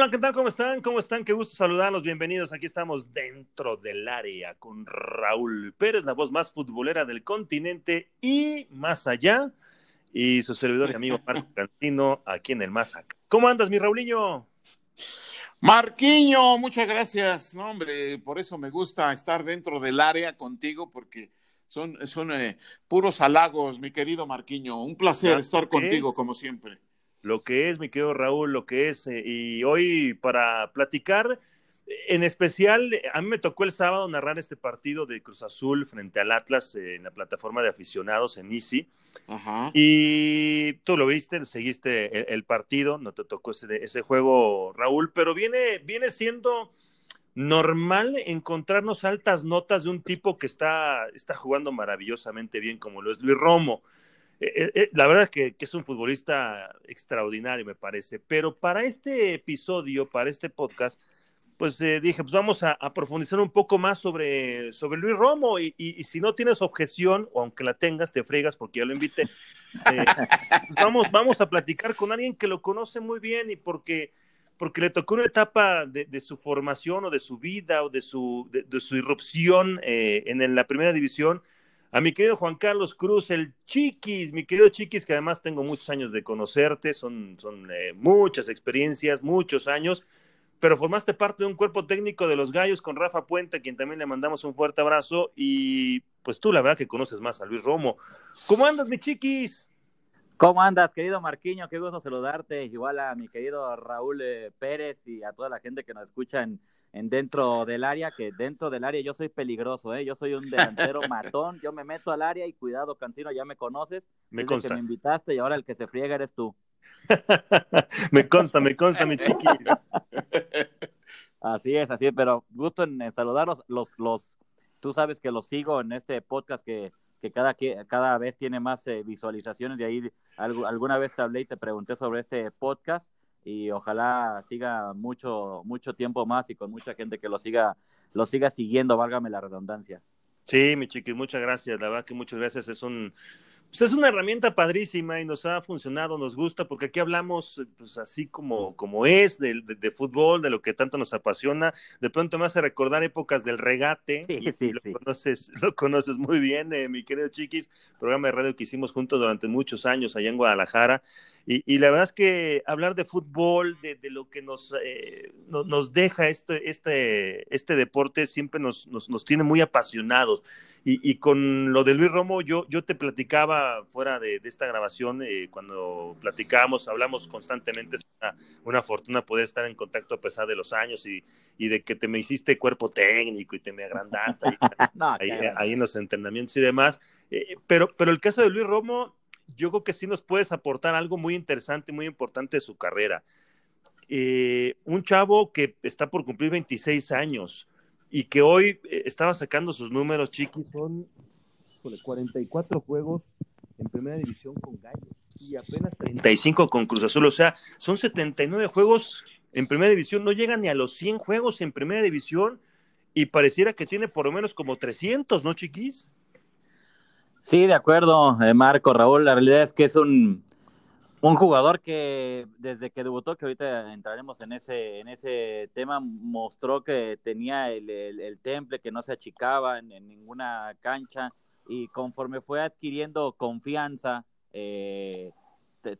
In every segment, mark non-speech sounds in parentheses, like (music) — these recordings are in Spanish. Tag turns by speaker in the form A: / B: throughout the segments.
A: Hola, ¿qué tal? ¿Cómo están? ¿Cómo están? Qué gusto saludarlos. Bienvenidos. Aquí estamos dentro del área con Raúl Pérez, la voz más futbolera del continente y más allá. Y su servidor y amigo Marco (laughs) Cantino, aquí en el Masac. ¿Cómo andas, mi Raulinho?
B: Marquiño, muchas gracias. No, hombre, por eso me gusta estar dentro del área contigo, porque son, son eh, puros halagos, mi querido Marquiño. Un placer estar contigo, como siempre
A: lo que es, mi querido Raúl, lo que es. Eh, y hoy para platicar, en especial, a mí me tocó el sábado narrar este partido de Cruz Azul frente al Atlas en la plataforma de aficionados en Easy. Y tú lo viste, seguiste el, partido, no te tocó ese, ese juego, Raúl, pero viene, viene siendo normal encontrarnos altas notas de un tipo que está, está jugando maravillosamente bien como lo es Luis Romo. Eh, eh, eh, la verdad es que, es un futbolista extraordinario, me parece. Pero para este episodio, para este podcast, pues dije, pues vamos a, profundizar un poco más sobre, sobre Luis Romo. Y, si no tienes objeción, o aunque la tengas, te fregas porque ya lo invité. pues vamos, vamos a platicar con alguien que lo conoce muy bien y porque porque le tocó una etapa de, su formación o de su vida o de su, de, su irrupción en, la primera división a mi querido Juan Carlos Cruz, el Chiquis, mi querido Chiquis, que además tengo muchos años de conocerte, son, son eh, muchas experiencias, muchos años, pero formaste parte de un cuerpo técnico de los Gallos con Rafa Puente, a quien también le mandamos un fuerte abrazo, y pues tú la verdad que conoces más a Luis Romo. ¿Cómo andas, mi Chiquis?
C: ¿Cómo andas, querido Marquiño? Qué gusto saludarte, igual a mi querido Raúl eh, Pérez y a toda la gente que nos escucha en dentro del área, que dentro del área yo soy peligroso, ¿eh? Yo soy un delantero matón, yo me meto al área y cuidado, Cancino, ya me conoces.
A: Me consta.
C: que me invitaste y ahora el que se friega eres tú. (laughs)
A: me consta, me consta, mi chiquis. (laughs)
C: Así es, así es, pero gusto en, saludarlos. Los, los, tú sabes que los sigo en este podcast que, que cada, cada vez tiene más eh, visualizaciones. De ahí alguna vez te hablé y te pregunté sobre este podcast y ojalá siga mucho, mucho tiempo más y con mucha gente que lo siga, lo siga siguiendo, válgame la redundancia.
A: Sí, mi chiqui, muchas gracias. La verdad que muchas gracias. Es un, pues es una herramienta padrísima y nos ha funcionado, nos gusta, porque aquí hablamos pues así como, como es, de, de, fútbol, de lo que tanto nos apasiona. De pronto me hace recordar épocas del regate, y, lo, Conoces, lo conoces muy bien, eh, mi querido Chiquis, programa de radio que hicimos juntos durante muchos años allá en Guadalajara. Y, la verdad es que hablar de fútbol, de, lo que nos, eh, nos deja este, este, este deporte, siempre nos, nos, tiene muy apasionados. Y, con lo de Luis Romo, yo, yo te platicaba fuera de, esta grabación, eh, cuando platicábamos, hablamos constantemente, es una, fortuna poder estar en contacto a pesar de los años y, de que te me hiciste cuerpo técnico y te me agrandaste ahí, (laughs) en los entrenamientos y demás. Eh, pero, pero el caso de Luis Romo, yo creo que sí nos puedes aportar algo muy interesante, muy importante de su carrera. Eh, un chavo que está por cumplir 26 años y que hoy eh, estaba sacando sus números, chiquis, son 44 juegos en primera división con Gallos y apenas 35 con Cruz Azul, o sea, son 79 juegos en primera división, no llegan ni a los 100 juegos en primera división y pareciera que tiene por lo menos como 300, ¿no, chiquis?
C: Sí, de acuerdo, eh, Marco, Raúl. La realidad es que es un, un jugador que desde que debutó, que ahorita entraremos en ese, en ese tema, mostró que tenía el, el, temple, que no se achicaba en, ninguna cancha y conforme fue adquiriendo confianza eh,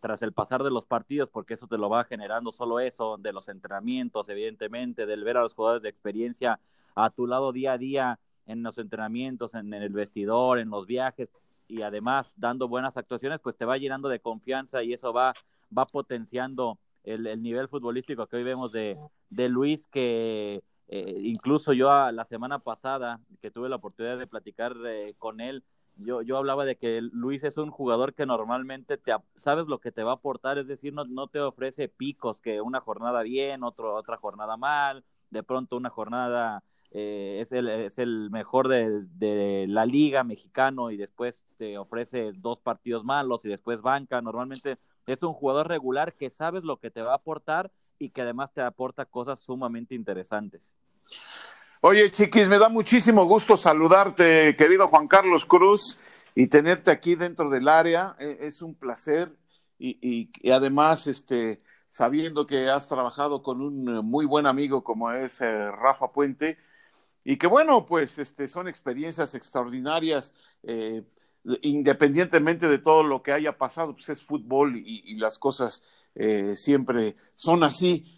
C: tras el pasar de los partidos, porque eso te lo va generando solo eso, de los entrenamientos, evidentemente, del ver a los jugadores de experiencia a tu lado día a día, en los entrenamientos, en, el vestidor, en los viajes y además dando buenas actuaciones, pues te va llenando de confianza y eso va, va potenciando el, nivel futbolístico que hoy vemos de, de Luis, que eh, incluso yo la semana pasada que tuve la oportunidad de platicar eh, con él, yo, yo hablaba de que Luis es un jugador que normalmente te, sabes lo que te va a aportar, es decir, no, no te ofrece picos, que una jornada bien, otro, otra jornada mal, de pronto una jornada eh, es, el, es el mejor de, la liga mexicano y después te ofrece dos partidos malos y después banca. Normalmente es un jugador regular que sabes lo que te va a aportar y que además te aporta cosas sumamente interesantes.
B: Oye, chiquis, me da muchísimo gusto saludarte, querido Juan Carlos Cruz, y tenerte aquí dentro del área. E, es un placer y, y además, este, sabiendo que has trabajado con un muy buen amigo como es eh, Rafa Puente, y que bueno, pues este, son experiencias extraordinarias, eh, independientemente de todo lo que haya pasado, pues es fútbol y, las cosas eh, siempre son así.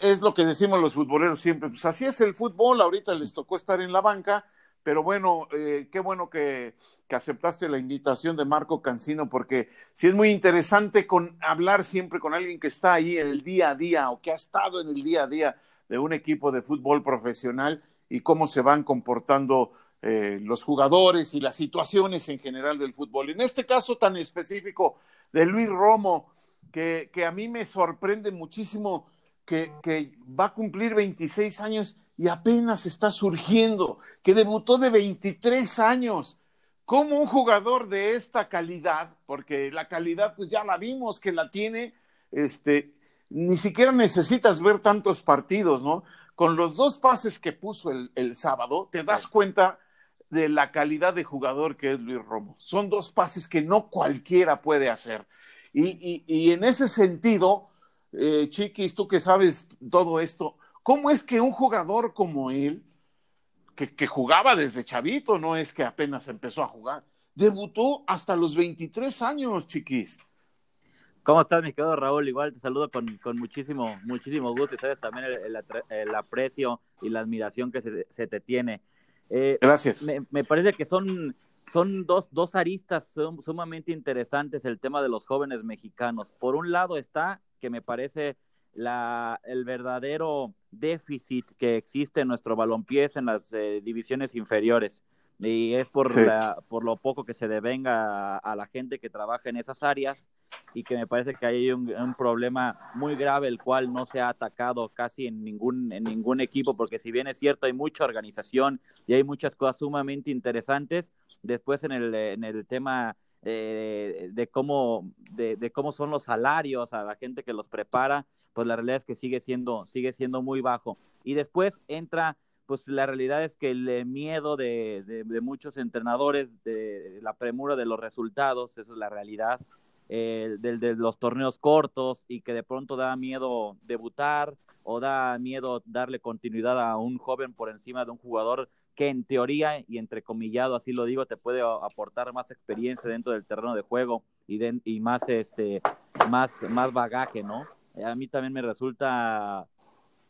B: Es lo que decimos los futboleros siempre, pues así es el fútbol, ahorita les tocó estar en la banca, pero bueno, eh, qué bueno que, que, aceptaste la invitación de Marco Cancino, porque sí es muy interesante con hablar siempre con alguien que está ahí en el día a día o que ha estado en el día a día de un equipo de fútbol profesional y cómo se van comportando eh, los jugadores y las situaciones en general del fútbol. En este caso tan específico de Luis Romo, que, que a mí me sorprende muchísimo que, que va a cumplir 26 años y apenas está surgiendo, que debutó de 23 años. ¿Cómo un jugador de esta calidad, porque la calidad pues ya la vimos que la tiene, este, ni siquiera necesitas ver tantos partidos, ¿no? Con los dos pases que puso el, el sábado, te das cuenta de la calidad de jugador que es Luis Romo. Son dos pases que no cualquiera puede hacer. Y, y, y en ese sentido, eh, Chiquis, tú que sabes todo esto, ¿Cómo es que un jugador como él, que, jugaba desde chavito, no es que apenas empezó a jugar, debutó hasta los 23 años, chiquis?
C: ¿Cómo estás, mi querido Raúl? Igual te saludo con, muchísimo, muchísimo gusto y sabes también el, aprecio y la admiración que se, te tiene.
B: Eh, Gracias.
C: Me, parece que son, son dos, dos aristas sumamente interesantes el tema de los jóvenes mexicanos. Por un lado está que me parece la, el verdadero déficit que existe en nuestro balompié en las eh, divisiones inferiores. Y es por, por lo poco que se devenga a, la gente que trabaja en esas áreas y que me parece que hay un, un, problema muy grave el cual no se ha atacado casi en ningún, en ningún equipo, porque si bien es cierto hay mucha organización y hay muchas cosas sumamente interesantes, después en el, en el tema eh, de, cómo, de, de, cómo son los salarios a la gente que los prepara, pues la realidad es que sigue siendo, sigue siendo muy bajo. Y después entra, pues la realidad es que el miedo de, de, muchos entrenadores, de la premura de los resultados, esa es la realidad, eh, de, de, los torneos cortos y que de pronto da miedo debutar o da miedo darle continuidad a un joven por encima de un jugador que en teoría y entrecomillado así lo digo te puede aportar más experiencia dentro del terreno de juego y, de, y más este más más bagaje no a mí también me resulta,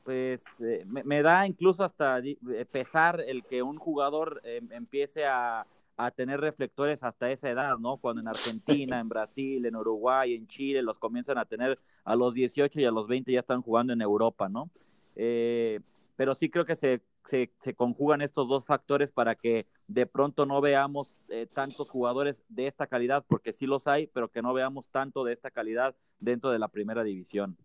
C: pues, eh, me, da incluso hasta eh, pesar el que un jugador em, empiece a, a, tener reflectores hasta esa edad, ¿no? Cuando en Argentina, en Brasil, en Uruguay, en Chile los comienzan a tener a los 18 y a los 20 ya están jugando en Europa, ¿no? Eh, pero sí creo que se, se, se, conjugan estos dos factores para que de pronto no veamos tantos jugadores de esta calidad, porque sí los hay, pero que no veamos tanto de esta calidad dentro de la primera división.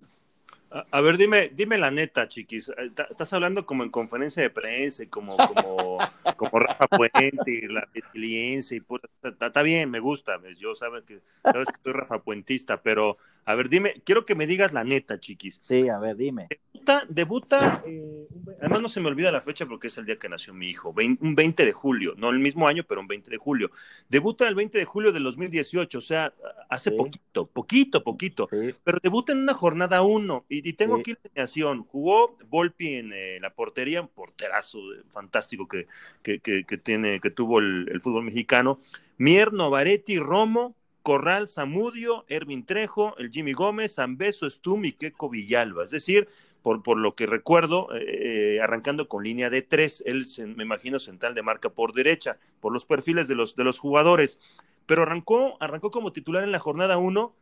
A: A, ver, dime, dime la neta, chiquis. Eh, estás hablando como en conferencia de prensa, como, como, (laughs) como Rafa Puente y la resiliencia y está, bien, me gusta. Yo sabes que sabes que soy Rafa Puentista, pero a ver, dime, quiero que me digas la neta, chiquis.
C: Sí, a ver, dime.
A: Debuta, debuta eh, además no se me olvida la fecha porque es el día que nació mi hijo, un 20 de julio, no el mismo año, pero un 20 de julio. Debuta el 20 de julio del 2018, o sea, hace poquito, poquito, poquito, pero debuta en una jornada 1 y, tengo aquí la alineación. Jugó Volpi en eh, la portería, un porterazo fantástico que, que, que, tiene, que tuvo el, el fútbol mexicano. Mier, Novaretti, Romo, Corral, Zamudio, Ervin Trejo, el Jimmy Gómez, Zambeso, Stum y Keco Villalba. Es decir, por, por lo que recuerdo, eh, eh, arrancando con línea de tres, él me imagino central de marca por derecha, por los perfiles de los, de los jugadores. Pero arrancó, arrancó como titular en la jornada uno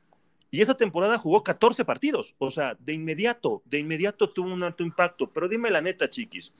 A: y esa temporada jugó 14 partidos. O sea, de inmediato, de inmediato tuvo un alto impacto. Pero dime la neta, chiquis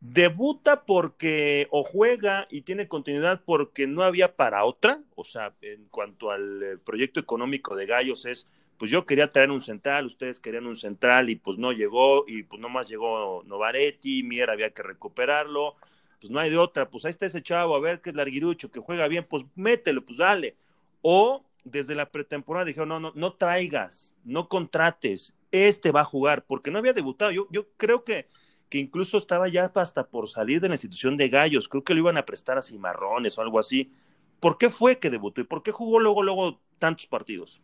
A: debuta porque o juega y tiene continuidad porque no había para otra, o sea, en cuanto al eh, proyecto económico de Gallos es, pues yo quería traer un central, ustedes querían un central y pues no llegó y pues nomás llegó Novaretti, Mier había que recuperarlo, pues no hay de otra, pues ahí está ese chavo, a ver qué es larguirucho, que juega bien, pues mételo, pues dale. O desde la pretemporada dijeron, no, no, no traigas, no contrates, este va a jugar, porque no había debutado. Yo, yo creo que que incluso estaba ya hasta por salir de la institución de Gallos, creo que lo iban a prestar a Cimarrones o algo así. ¿Por qué fue que debutó y por qué jugó luego, luego tantos partidos?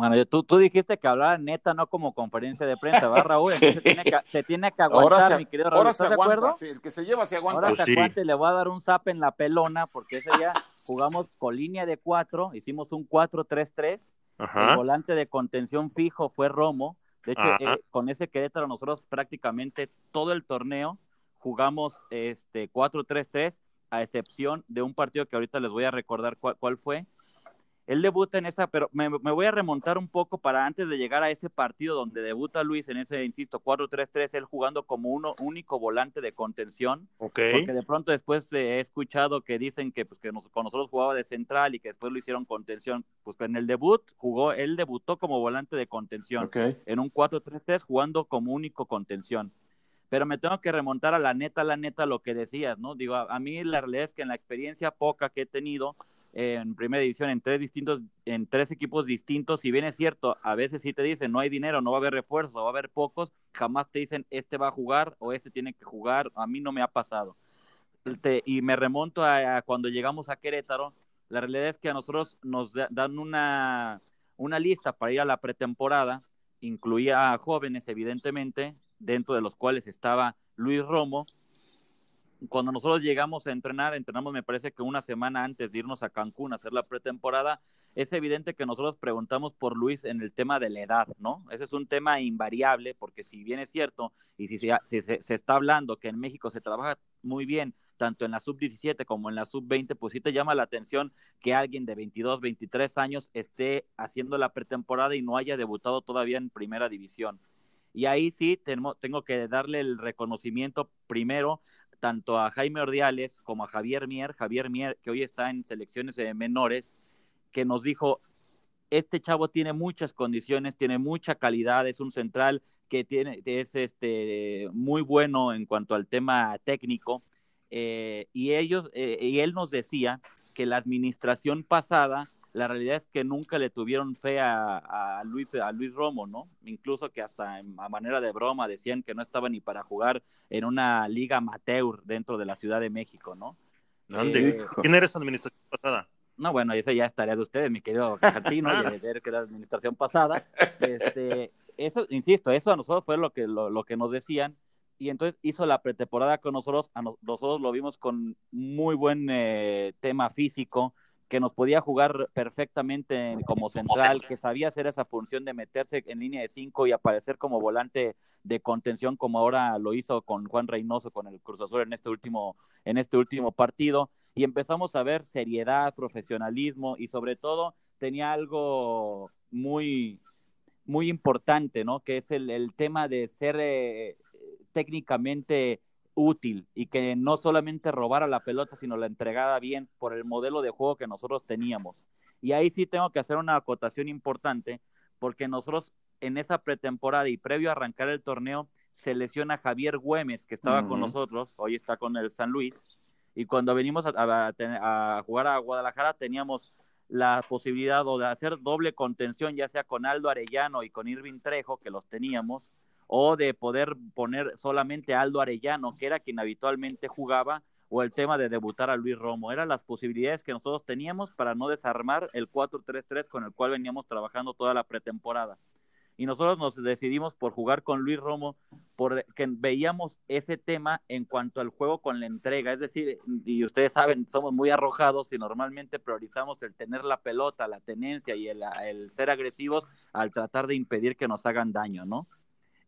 C: Bueno, tú, tú dijiste que hablara neta, no como conferencia de prensa, ¿verdad, (laughs) Raúl? se, tiene que, se tiene que aguantar, mi querido Raúl.
B: ¿Estás de acuerdo? Sí, el que se lleva se aguanta.
C: Ahora se pues aguante, le voy a dar un zap en la pelona, porque ese día jugamos con línea de cuatro, hicimos un 4-3-3. El volante de contención fijo fue Romo. De hecho, eh, con ese Querétaro nosotros prácticamente todo el torneo jugamos este 4-3-3, a excepción de un partido que ahorita les voy a recordar cuál, cuál fue, él debuta en esa, pero me, voy a remontar un poco para antes de llegar a ese partido donde debuta Luis en ese, insisto, 4-3-3, él jugando como uno único volante de contención. Porque de pronto después he escuchado que dicen que, pues, que con nosotros jugaba de central y que después lo hicieron contención. Pues en el debut jugó, él debutó como volante de contención. En un 4-3-3 jugando como único contención pero me tengo que remontar a la neta, la neta, lo que decías, ¿no? Digo, a, a, mí la realidad es que en la experiencia poca que he tenido, en primera división en tres distintos, en tres equipos distintos, si bien es cierto, a veces sí te dicen no hay dinero, no va a haber refuerzo, va a haber pocos, jamás te dicen este va a jugar o este tiene que jugar, a mí no me ha pasado. y me remonto a, cuando llegamos a Querétaro, la realidad es que a nosotros nos dan una, una lista para ir a la pretemporada, incluía a jóvenes evidentemente, dentro de los cuales estaba Luis Romo, cuando nosotros llegamos a entrenar, entrenamos me parece que una semana antes de irnos a Cancún a hacer la pretemporada, es evidente que nosotros preguntamos por Luis en el tema de la edad, ¿no? Ese es un tema invariable, porque si bien es cierto, y si se, está hablando que en México se trabaja muy bien, tanto en la sub-17 como en la sub-20, pues sí te llama la atención que alguien de 22, 23 años esté haciendo la pretemporada y no haya debutado todavía en primera división. Y ahí sí tengo, tengo que darle el reconocimiento primero tanto a Jaime Ordiales como a Javier Mier, Javier Mier, que hoy está en selecciones menores, que nos dijo, este chavo tiene muchas condiciones, tiene mucha calidad, es un central que tiene, es este, muy bueno en cuanto al tema técnico, eh, y ellos, eh, y él nos decía que la administración pasada la realidad es que nunca le tuvieron fe a, Luis, a Luis Romo, ¿no? Incluso que hasta a manera de broma decían que no estaba ni para jugar en una liga amateur dentro de la Ciudad de México, ¿no?
A: Eh, ¿Quién era esa administración pasada?
C: No, bueno, esa ya es tarea de ustedes, mi querido Cajatino, (laughs) y de que la administración pasada. Este, eso, insisto, eso a nosotros fue lo que, lo, que nos decían, y entonces hizo la pretemporada con nosotros, a nosotros lo vimos con muy buen eh, tema físico, que nos podía jugar perfectamente como central, que sabía hacer esa función de meterse en línea de cinco y aparecer como volante de contención como ahora lo hizo con Juan Reynoso con el Cruz Azul en este último en este último partido y empezamos a ver seriedad, profesionalismo y sobre todo tenía algo muy muy importante, ¿no? Que es el, el tema de ser eh, técnicamente útil y que no solamente robara la pelota, sino la entregara bien por el modelo de juego que nosotros teníamos. Y ahí sí tengo que hacer una acotación importante, porque nosotros en esa pretemporada y previo a arrancar el torneo, se lesiona Javier Güemes, que estaba con nosotros, hoy está con el San Luis, y cuando venimos a, jugar a Guadalajara teníamos la posibilidad de hacer doble contención, ya sea con Aldo Arellano y con Irving Trejo, que los teníamos, o de poder poner solamente Aldo Arellano, que era quien habitualmente jugaba, o el tema de debutar a Luis Romo. Eran las posibilidades que nosotros teníamos para no desarmar el 4-3-3 con el cual veníamos trabajando toda la pretemporada. Y nosotros nos decidimos por jugar con Luis Romo, porque veíamos ese tema en cuanto al juego con la entrega. Es decir, y ustedes saben, somos muy arrojados y normalmente priorizamos el tener la pelota, la tenencia y el, el ser agresivos al tratar de impedir que nos hagan daño, ¿no?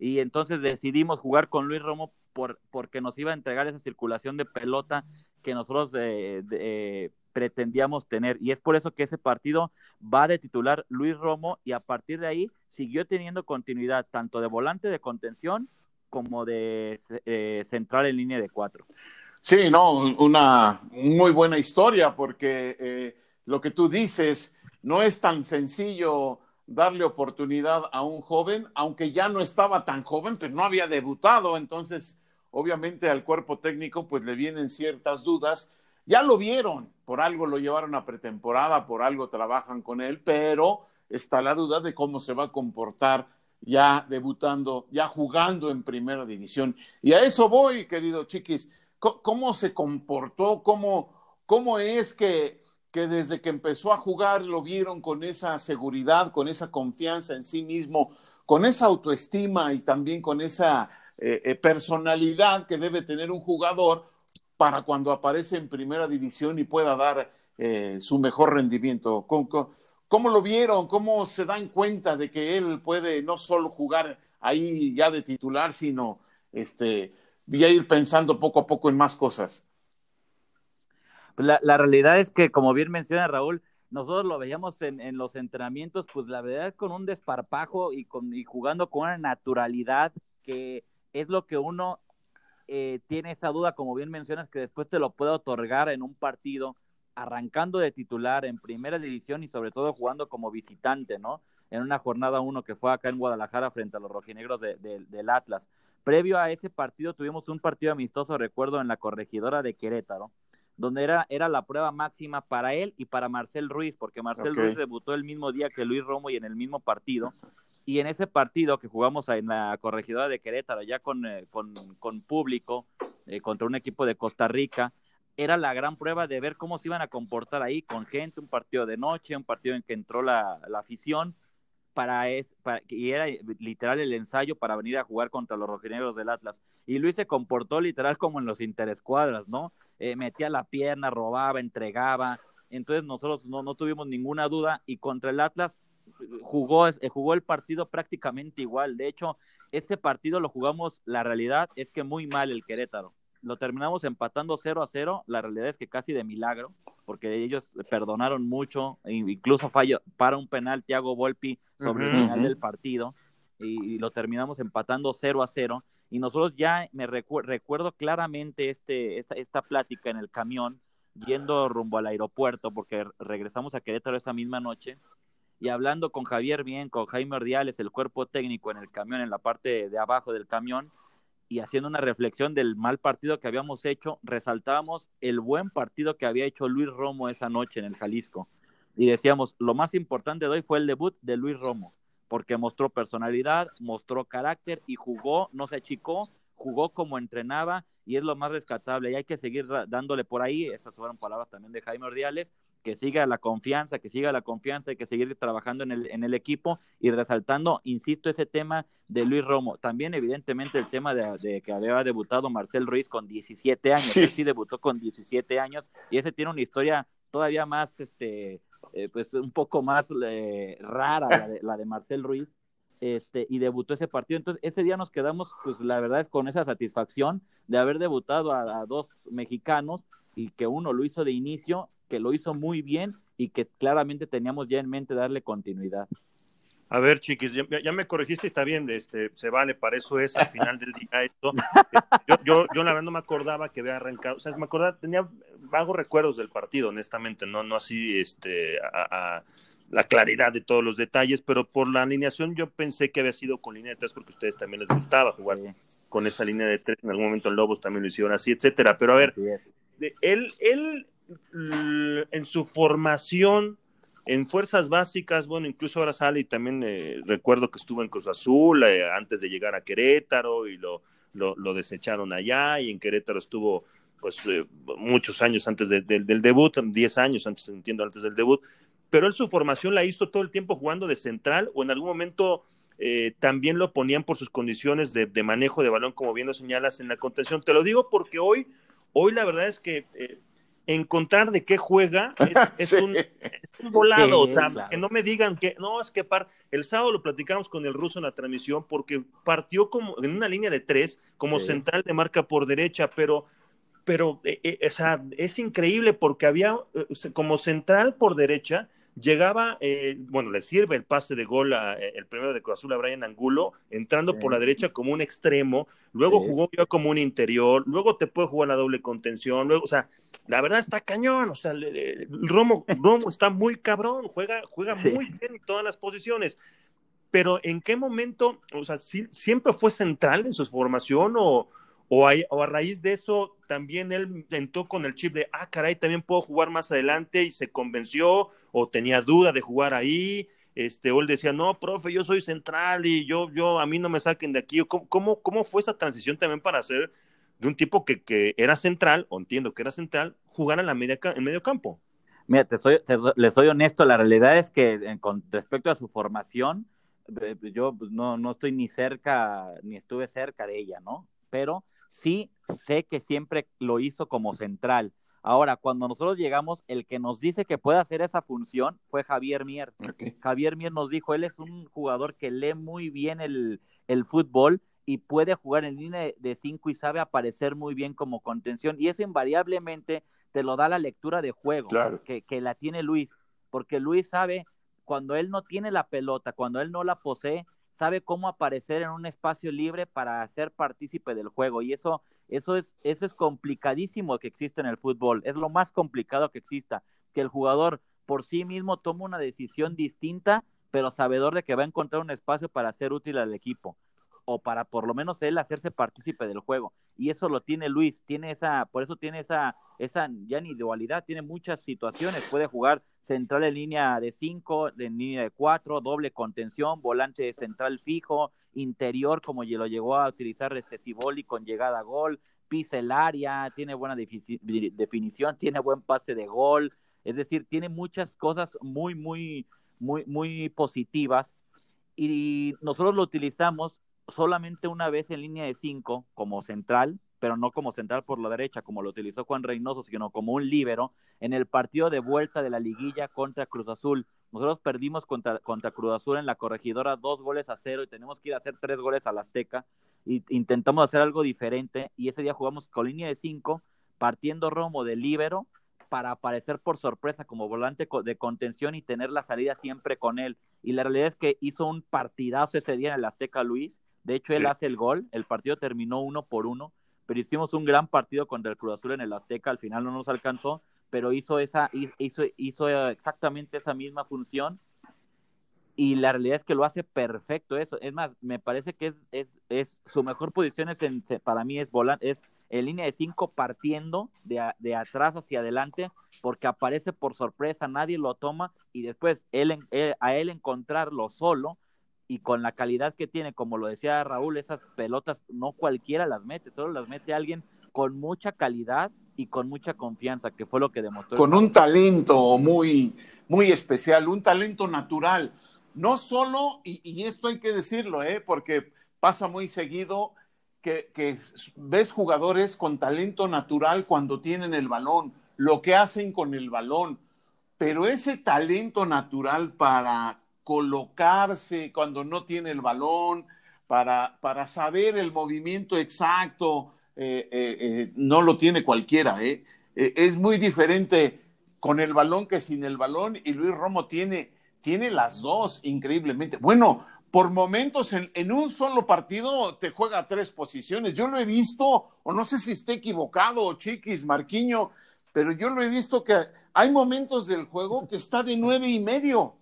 C: Y entonces decidimos jugar con Luis Romo por, porque nos iba a entregar esa circulación de pelota que nosotros eh, pretendíamos tener. Y es por eso que ese partido va de titular Luis Romo y a partir de ahí siguió teniendo continuidad tanto de volante de contención como de eh, central en línea de cuatro.
B: Sí, no, una muy buena historia porque eh, lo que tú dices no es tan sencillo darle oportunidad a un joven, aunque ya no estaba tan joven, pero no había debutado, entonces obviamente al cuerpo técnico pues le vienen ciertas dudas. Ya lo vieron, por algo lo llevaron a pretemporada, por algo trabajan con él, pero está la duda de cómo se va a comportar ya debutando, ya jugando en primera división. Y a eso voy, querido Chiquis. ¿Cómo se comportó? ¿Cómo, cómo es que que desde que empezó a jugar lo vieron con esa seguridad, con esa confianza en sí mismo, con esa autoestima y también con esa eh, eh, personalidad que debe tener un jugador para cuando aparece en primera división y pueda dar eh, su mejor rendimiento. ¿Cómo, ¿Cómo, lo vieron? ¿Cómo se dan cuenta de que él puede no solo jugar ahí ya de titular, sino este, ya ir pensando poco a poco en más cosas?
C: La, la, realidad es que, como bien menciona Raúl, nosotros lo veíamos en, en, los entrenamientos, pues la verdad con un desparpajo y, con, y jugando con una naturalidad que es lo que uno eh, tiene esa duda, como bien mencionas, que después te lo puede otorgar en un partido, arrancando de titular en primera división y sobre todo jugando como visitante, ¿no? En una jornada uno que fue acá en Guadalajara frente a los rojinegros de, del Atlas. Previo a ese partido tuvimos un partido amistoso, recuerdo, en la corregidora de Querétaro, donde era, era la prueba máxima para él y para Marcel Ruiz, porque Marcel okay. Ruiz debutó el mismo día que Luis Romo y en el mismo partido. Y en ese partido que jugamos en la corregidora de Querétaro, ya con, eh, con, con público, eh, contra un equipo de Costa Rica, era la gran prueba de ver cómo se iban a comportar ahí con gente, un partido de noche, un partido en que entró la, la afición, para, es, para, y era literal el ensayo para venir a jugar contra los rojinegros del Atlas. Y Luis se comportó literal como en los interescuadras, ¿no? Eh, metía la pierna, robaba, entregaba. Entonces nosotros no, no tuvimos ninguna duda y contra el Atlas jugó, jugó el partido prácticamente igual. De hecho, ese partido lo jugamos, la realidad es que muy mal el Querétaro. Lo terminamos empatando 0 a 0. La realidad es que casi de milagro, porque ellos perdonaron mucho, e incluso falló para un penal Thiago Volpi sobre uh -huh. el final del partido, y, y, lo terminamos empatando 0 a 0. Y nosotros ya me recu recuerdo claramente este, esta, esta plática en el camión, yendo rumbo al aeropuerto, porque regresamos a Querétaro esa misma noche, y hablando con Javier Bien, con Jaime Ordiales, el cuerpo técnico en el camión, en la parte de abajo del camión, y haciendo una reflexión del mal partido que habíamos hecho, resaltábamos el buen partido que había hecho Luis Romo esa noche en el Jalisco. Y decíamos, lo más importante de hoy fue el debut de Luis Romo, porque mostró personalidad, mostró carácter y jugó, no se achicó, jugó como entrenaba y es lo más rescatable. Y hay que seguir dándole por ahí, esas fueron palabras también de Jaime Ordiales, que siga la confianza, que siga la confianza, hay que seguir trabajando en el, en el equipo y resaltando, insisto, ese tema de Luis Romo. También, evidentemente, el tema de, de que había debutado Marcel Ruiz con 17 años. Sí. Él sí debutó con 17 años y ese tiene una historia todavía más, este, eh, pues un poco más eh, rara, la de, la de Marcel Ruiz. Este, y debutó ese partido. Entonces, ese día nos quedamos, pues la verdad es con esa satisfacción de haber debutado a, a dos mexicanos y que uno lo hizo de inicio que lo hizo muy bien y que claramente teníamos ya en mente darle continuidad.
A: A ver, chiquis, ya, ya, me corregiste, está bien, este, se vale, para eso es al final del día esto. (laughs) Yo, yo, yo, la verdad no me acordaba que había arrancado, o sea, me acordaba, tenía vagos recuerdos del partido, honestamente, no, no así, este, a, a la claridad de todos los detalles, pero por la alineación yo pensé que había sido con línea de tres porque a ustedes también les gustaba jugar con esa línea de tres, en algún momento en Lobos también lo hicieron así, etcétera, pero a ver, él, él en su formación en fuerzas básicas, bueno, incluso ahora sale y también eh, recuerdo que estuvo en Cruz Azul eh, antes de llegar a Querétaro y lo, lo, desecharon allá y en Querétaro estuvo pues eh, muchos años antes de, de, del debut, 10 años antes, entiendo, antes del debut, pero él su formación la hizo todo el tiempo jugando de central o en algún momento también lo ponían por sus condiciones de, manejo de balón, como bien lo señalas en la contención. Te lo digo porque hoy, hoy la verdad es que encontrar de qué juega (laughs) es, es, sí. un, es un, volado, sí, o sea, claro. que no me digan que, no, es que par, el sábado lo platicamos con el ruso en la transmisión porque partió como en una línea de tres, como sí. central de marca por derecha, pero, pero, eh, eh, o sea, es increíble porque había eh, como central por derecha, llegaba, eh, bueno, le sirve el pase de gol a, eh, el primero de Cruz Azul a Brian Angulo, entrando sí. por la derecha como un extremo, luego sí. jugó yo como un interior, luego te puede jugar la doble contención, luego, o sea, la verdad está cañón, o sea, le, le, Romo, Romo está muy cabrón, juega, juega sí. muy bien en todas las posiciones. Pero ¿en qué momento, o sea, si, siempre fue central en su formación o, o a, raíz de eso también él entró con el chip de, ah, caray, también puedo jugar más adelante y se convenció o tenía duda de jugar ahí, este, o él decía, no, profe, yo soy central y yo, yo, a mí no me saquen de aquí. ¿Cómo, cómo, cómo fue esa transición también para hacer de un tipo que, que, era central, o entiendo que era central, jugar en la media, en medio campo?
C: Mira, te soy, le soy honesto, la realidad es que con respecto a su formación, eh, yo pues, no, no estoy ni cerca, ni estuve cerca de ella, ¿no? Pero sí sé que siempre lo hizo como central. Ahora, cuando nosotros llegamos, el que nos dice que puede hacer esa función fue Javier Mier. Javier Mier nos dijo, él es un jugador que lee muy bien el, el fútbol y puede jugar en línea de cinco y sabe aparecer muy bien como contención. Y eso invariablemente te lo da la lectura de juego que, que la tiene Luis, porque Luis sabe cuando él no tiene la pelota, cuando él no la posee, sabe cómo aparecer en un espacio libre para ser partícipe del juego. Y eso, eso es, eso es complicadísimo que existe en el fútbol. Es lo más complicado que exista, que el jugador por sí mismo toma una decisión distinta, pero sabedor de que va a encontrar un espacio para ser útil al equipo o para por lo menos él hacerse partícipe del juego. Y eso lo tiene Luis, tiene esa, por eso tiene esa, esa ya ni dualidad, tiene muchas situaciones, puede jugar central en línea de 5, en línea de 4, doble contención, volante central fijo, interior como lo llegó a utilizar este Ciboli con llegada a gol, pisa el área, tiene buena definición, tiene buen pase de gol, es decir, tiene muchas cosas muy, muy, muy, muy positivas. Y nosotros lo utilizamos solamente una vez en línea de cinco como central, pero no como central por la derecha, como lo utilizó Juan Reynoso, sino como un líbero, en el partido de vuelta de la liguilla contra Cruz Azul. Nosotros perdimos contra, contra Cruz Azul en la corregidora dos goles a cero y tenemos que ir a hacer tres goles a la Azteca. Y intentamos hacer algo diferente y ese día jugamos con línea de cinco, partiendo Romo de líbero para aparecer por sorpresa como volante de contención y tener la salida siempre con él. Y la realidad es que hizo un partidazo ese día en el Azteca Luis de hecho, él hace el gol, el partido terminó uno por uno, pero hicimos un gran partido contra el Cruz Azul en el Azteca, al final no nos alcanzó, pero hizo, esa, hizo, hizo exactamente esa misma función y la realidad es que lo hace perfecto eso. Es más, me parece que es, es, es su mejor posición es en, para mí es volante, es en línea de cinco partiendo de, de, atrás hacia adelante porque aparece por sorpresa, nadie lo toma y después él, él, a él encontrarlo solo y con la calidad que tiene, como lo decía Raúl, esas pelotas no cualquiera las mete, solo las mete alguien con mucha calidad y con mucha confianza, que fue lo que demostró.
B: Con un talento muy, muy especial, un talento natural. No solo, y, esto hay que decirlo, ¿eh? porque pasa muy seguido que, que ves jugadores con talento natural cuando tienen el balón, lo que hacen con el balón, pero ese talento natural para colocarse cuando no tiene el balón, para, para saber el movimiento exacto, eh, eh, eh, no lo tiene cualquiera. es muy diferente con el balón que sin el balón y Luis Romo tiene, tiene las dos increíblemente. Bueno, por momentos en, en, un solo partido te juega tres posiciones. Yo lo he visto, o no sé si esté equivocado, Chiquis, Marquiño, pero yo lo he visto que hay momentos del juego que está de nueve y medio.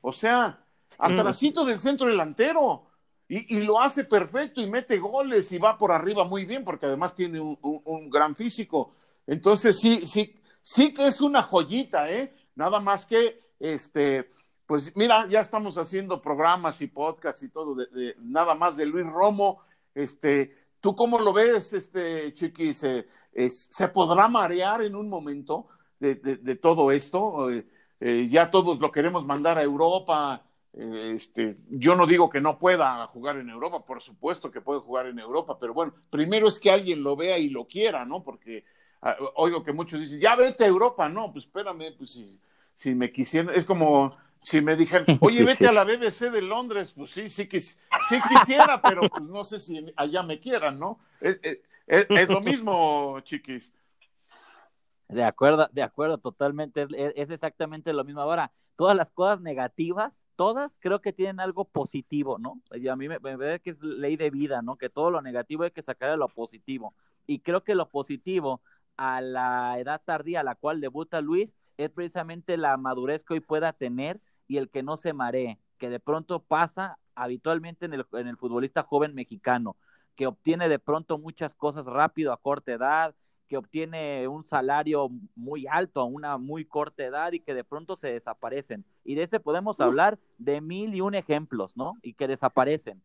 B: O sea, atrasito del centro delantero. Y, lo hace perfecto y mete goles y va por arriba muy bien porque además tiene un, gran físico. Entonces sí, sí, sí que es una joyita, ¿eh? Nada más que, este, pues mira, ya estamos haciendo programas y podcasts y todo, de, nada más de Luis Romo. Este, ¿tú cómo lo ves, este, Chiqui? ¿Se, ¿se podrá marear en un momento de, de todo esto? Eh, eh, ya todos lo queremos mandar a Europa. Eh, este, yo no digo que no pueda jugar en Europa, por supuesto que puede jugar en Europa, pero bueno, primero es que alguien lo vea y lo quiera, ¿no? Porque ah, oigo que muchos dicen, ya vete a Europa, no, pues espérame, pues si, si me quisieran, es como si me dijeran, (laughs) oye, vete a la BBC de Londres, pues sí, sí, sí quisiera, pero pues no sé si allá me quieran, ¿no? Es, es lo mismo, chiquis.
C: De acuerdo, de acuerdo, totalmente. Es, exactamente lo mismo. Ahora, todas las cosas negativas, todas creo que tienen algo positivo, ¿no? Y a mí me, parece que es ley de vida, ¿no? Que todo lo negativo hay que sacar de lo positivo. Y creo que lo positivo a la edad tardía a la cual debuta Luis es precisamente la madurez que hoy pueda tener y el que no se maree, que de pronto pasa habitualmente en el, en el futbolista joven mexicano, que obtiene de pronto muchas cosas rápido a corta edad, que obtiene un salario muy alto a una muy corta edad y que de pronto se desaparecen. Y de ese podemos hablar de mil y un ejemplos, ¿no? Y que desaparecen.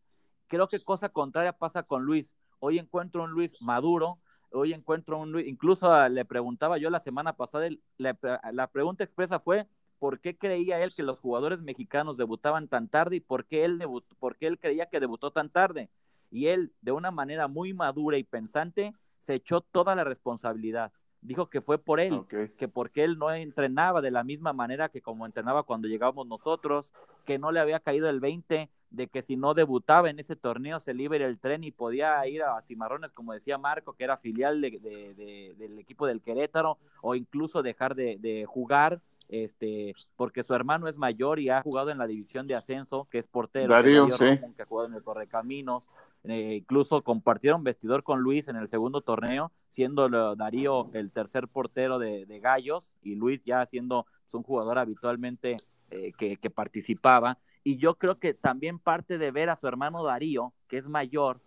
C: Creo que cosa contraria pasa con Luis. Hoy encuentro un Luis maduro, hoy encuentro un Luis, incluso le preguntaba yo la semana pasada, la, la pregunta expresa fue, ¿por qué creía él que los jugadores mexicanos debutaban tan tarde y por qué él, por qué él creía que debutó tan tarde? Y él, de una manera muy madura y pensante, se echó toda la responsabilidad. Dijo que fue por él, que porque él no entrenaba de la misma manera que como entrenaba cuando llegábamos nosotros, que no le había caído el 20 de que si no debutaba en ese torneo se le el tren y podía ir a Cimarrones, como decía Marco, que era filial del equipo del Querétaro, o incluso dejar de, jugar, este, porque su hermano es mayor y ha jugado en la división de ascenso, que es portero,
B: Darío,
C: que, que ha jugado en el Correcaminos, eh, incluso compartieron vestidor con Luis en el segundo torneo, siendo Darío el tercer portero de, Gallos y Luis ya siendo pues, un jugador habitualmente eh, que, participaba. Y yo creo que también parte de ver a su hermano Darío, que es mayor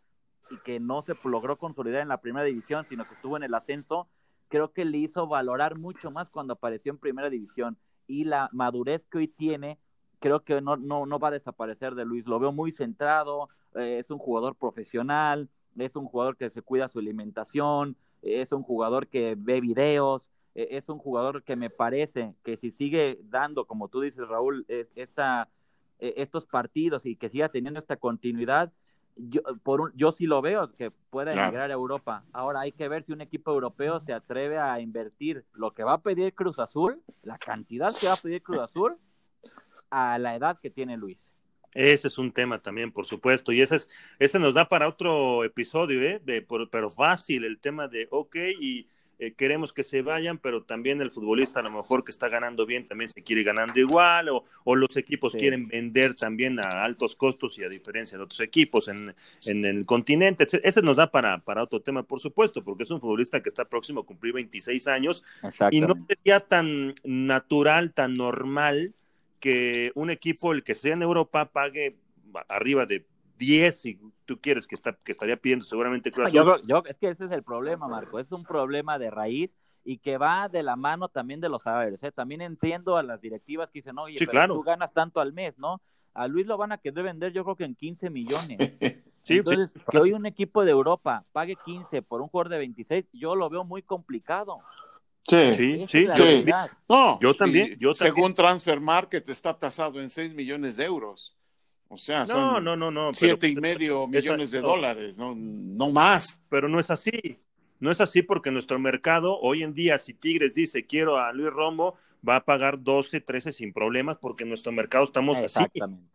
C: y que no se logró consolidar en la primera división, sino que estuvo en el ascenso, creo que le hizo valorar mucho más cuando apareció en primera división. Y la madurez que hoy tiene, creo que no, no, no va a desaparecer de Luis. Lo veo muy centrado, eh, es un jugador profesional, es un jugador que se cuida su alimentación, es un jugador que ve videos, e, es un jugador que me parece que si sigue dando, como tú dices, Raúl, esta, e, estos partidos y que siga teniendo esta continuidad, yo, por un, yo sí lo veo que pueda emigrar a Europa. Ahora hay que ver si un equipo europeo se atreve a invertir lo que va a pedir Cruz Azul, la cantidad que va a pedir Cruz Azul, a la edad que tiene Luis.
A: Ese es un tema también, por supuesto, y ese, es, ese nos da para otro episodio, ¿eh? pero fácil, el tema de, ok, y eh, queremos que se vayan, pero también el futbolista a lo mejor que está ganando bien también se quiere ganando igual, o, o los equipos quieren vender también a altos costos y a diferencia de otros equipos en, en el continente. Ese nos da para, para otro tema, por supuesto, porque es un futbolista que está próximo a cumplir 26 años y no sería tan natural, tan normal que un equipo, el que sea en Europa, pague arriba de 10 si tú quieres que, está, que estaría pidiendo seguramente
C: Cruz yo, yo, es que ese es el problema, Marco, es un problema de raíz y que va de la mano también de los árabes. ¿eh? También entiendo a las directivas que dicen, oye, pero tú ganas tanto al mes, ¿no? A Luis lo van a querer vender yo creo que en 15 millones. (laughs) sí, Entonces, que hoy un equipo de Europa pague 15 por un jugador de 26, yo lo veo muy complicado.
B: Sí, sí, sí. No, yo también, yo Según Transfer Market está tasado en 6 millones de euros. O sea, son no, no, no, siete y medio millones de dólares, no, no más.
A: Pero no es así. No es así porque nuestro mercado, hoy en día, si Tigres dice quiero a Luis Romo, va a pagar 12, 13 sin problemas porque en nuestro mercado estamos así.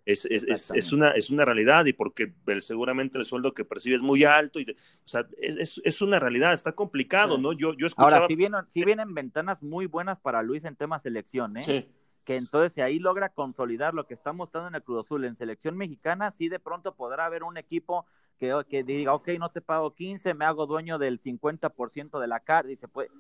A: Es, es, es, una, es una realidad y porque seguramente el sueldo que percibe es muy alto. Y, o sea, es, una realidad, está complicado, ¿no? Yo, yo escuchaba...
C: Ahora, si vienen, si vienen ventanas muy buenas para Luis en temas selección, ¿eh? Sí que entonces si ahí logra consolidar lo que está mostrando en el Cruz Azul en selección mexicana, sí de pronto podrá haber un equipo que, que diga, ok, no te pago 15, me hago dueño del 50% de la carta y se puede,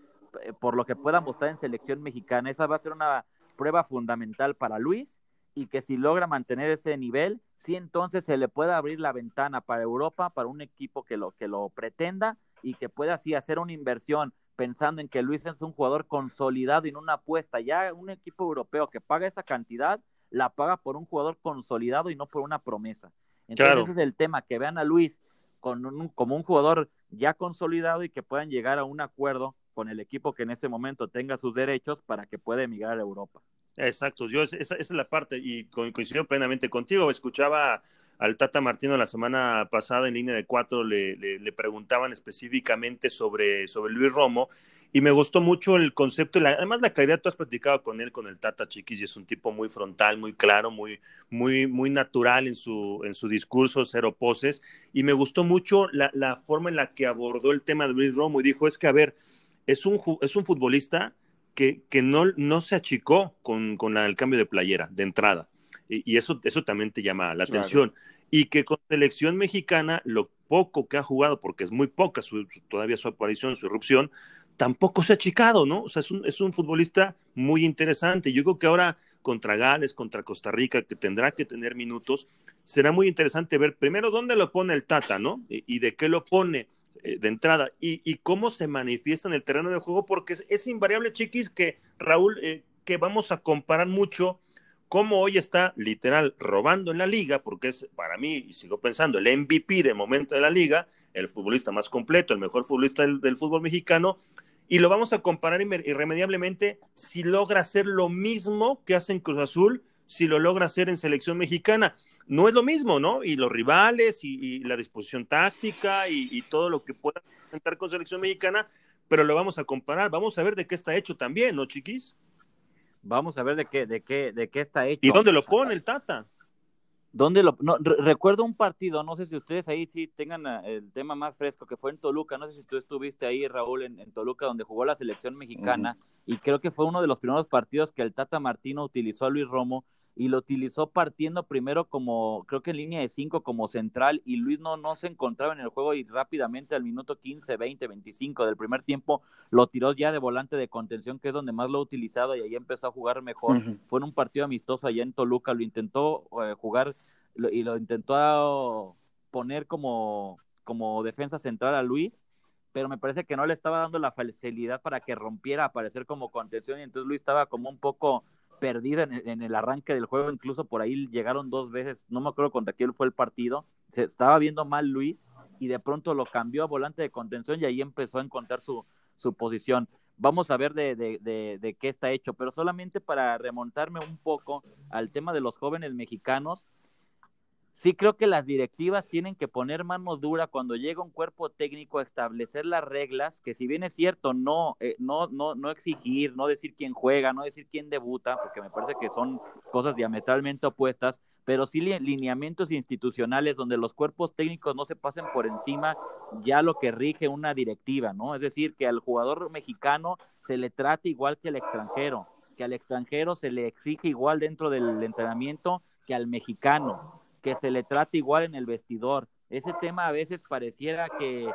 C: eh, por lo que pueda mostrar en selección mexicana. Esa va a ser una prueba fundamental para Luis y que si logra mantener ese nivel, sí entonces se le puede abrir la ventana para Europa, para un equipo que lo, que lo pretenda y que pueda así hacer una inversión pensando en que Luis es un jugador consolidado y en una apuesta. Ya un equipo europeo que paga esa cantidad, la paga por un jugador consolidado y no por una promesa. Entonces ese es el tema, que vean a Luis con un, como un jugador ya consolidado y que puedan llegar a un acuerdo con el equipo que en ese momento tenga sus derechos para que pueda emigrar a Europa.
A: Exacto, yo esa, es la parte y coincido plenamente contigo. Escuchaba al Tata Martino la semana pasada en línea de cuatro, le, le, preguntaban específicamente sobre, sobre Luis Romo y me gustó mucho el concepto, además la calidad, tú has platicado con él, con el Tata Chiquis y es un tipo muy frontal, muy claro, muy, muy, muy natural en su, en su discurso, cero poses y me gustó mucho la, la forma en la que abordó el tema de Luis Romo y dijo, es que a ver, es un, es un futbolista que, que no, no se achicó con, con el cambio de playera de entrada. Y, eso, eso también te llama la atención. Y que con selección mexicana, lo poco que ha jugado, porque es muy poca todavía su aparición, su irrupción, tampoco se ha achicado, ¿no? O sea, es un, es un futbolista muy interesante. Yo creo que ahora contra Gales, contra Costa Rica, que tendrá que tener minutos, será muy interesante ver primero dónde lo pone el Tata, ¿no? y de qué lo pone eh, de entrada y, cómo se manifiesta en el terreno de juego, porque es, invariable, chiquis, que Raúl, eh, que vamos a comparar mucho cómo hoy está literal robando en la liga, porque es para mí, y sigo pensando, el MVP de momento de la liga, el futbolista más completo, el mejor futbolista del, fútbol mexicano, y lo vamos a comparar irremediablemente si logra hacer lo mismo que hace en Cruz Azul, si lo logra hacer en selección mexicana. No es lo mismo, ¿no? Y los rivales y, la disposición táctica y, todo lo que pueda presentar con selección mexicana, pero lo vamos a comparar. Vamos a ver de qué está hecho también, ¿no, chiquis?
C: Vamos a ver de qué, de qué, de qué está hecho.
A: ¿Y dónde lo pone el Tata?
C: ¿Dónde lo, no, recuerdo un partido, no sé si ustedes ahí sí tengan ah, el tema más fresco, que fue en Toluca, no sé si tú estuviste ahí, Raúl, en, Toluca, donde jugó la selección mexicana, y creo que fue uno de los primeros partidos que el Tata Martino utilizó a Luis Romo y lo utilizó partiendo primero como, creo que en línea de cinco como central y Luis no, no se encontraba en el juego y rápidamente al minuto 15, 20, 25 del primer tiempo lo tiró ya de volante de contención que es donde más lo ha utilizado y ahí empezó a jugar mejor. Fue en un partido amistoso allá en Toluca, lo intentó eh, jugar y lo intentó poner como, como defensa central a Luis pero me parece que no le estaba dando la facilidad para que rompiera, aparecer como contención, y entonces Luis estaba como un poco perdida en, el arranque del juego, incluso por ahí llegaron dos veces, no me acuerdo contra quién fue el partido, se estaba viendo mal Luis y de pronto lo cambió a volante de contención y ahí empezó a encontrar su, su posición. Vamos a ver de, de, de qué está hecho, pero solamente para remontarme un poco al tema de los jóvenes mexicanos, sí creo que las directivas tienen que poner mano dura cuando llega un cuerpo técnico a establecer las reglas, que si bien es cierto, no, eh, no, no, no exigir, no decir quién juega, no decir quién debuta, porque me parece que son cosas diametralmente opuestas, pero sí lineamientos institucionales donde los cuerpos técnicos no se pasen por encima ya lo que rige una directiva, ¿no? Es decir, que al jugador mexicano se le trate igual que al extranjero, que al extranjero se le exige igual dentro del entrenamiento que al mexicano que se le trate igual en el vestidor. Ese tema a veces pareciera que,